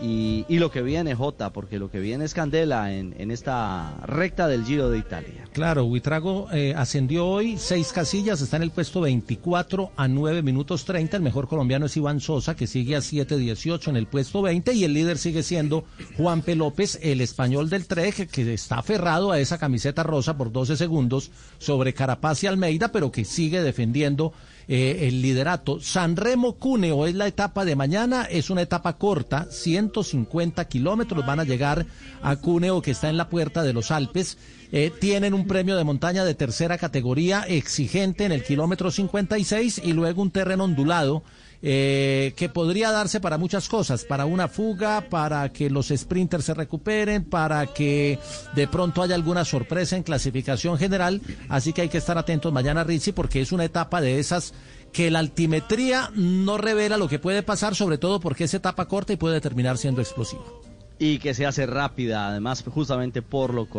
Y, lo que viene, Jota, porque lo que viene es candela en, esta recta del Giro de Italia. Claro, Huitrago eh, ascendió hoy seis casillas, está en el puesto 24 a 9 minutos 30. El mejor colombiano es Iván Sosa, que sigue a 7.18 en el puesto 20. Y el líder sigue siendo Juan P. López, el español del Trek, que está aferrado a esa camiseta rosa por 12 segundos sobre Carapaz y Almeida, pero que sigue defendiendo eh, el liderato. San Remo Cuneo es la etapa de mañana, es una etapa corta, 150 kilómetros, van a llegar a Cuneo que está en la puerta de los Alpes. Eh, tienen un premio de montaña de tercera categoría exigente en el kilómetro 56 y luego un terreno ondulado eh, que podría darse para muchas cosas, para una fuga, para que los sprinters se recuperen, para que de pronto haya alguna sorpresa en clasificación general. Así que hay que estar atentos mañana, Rizzi, porque es una etapa de esas que la altimetría no revela lo que puede pasar, sobre todo porque es etapa corta y puede terminar siendo explosiva. Y que se hace rápida, además, justamente por lo corto.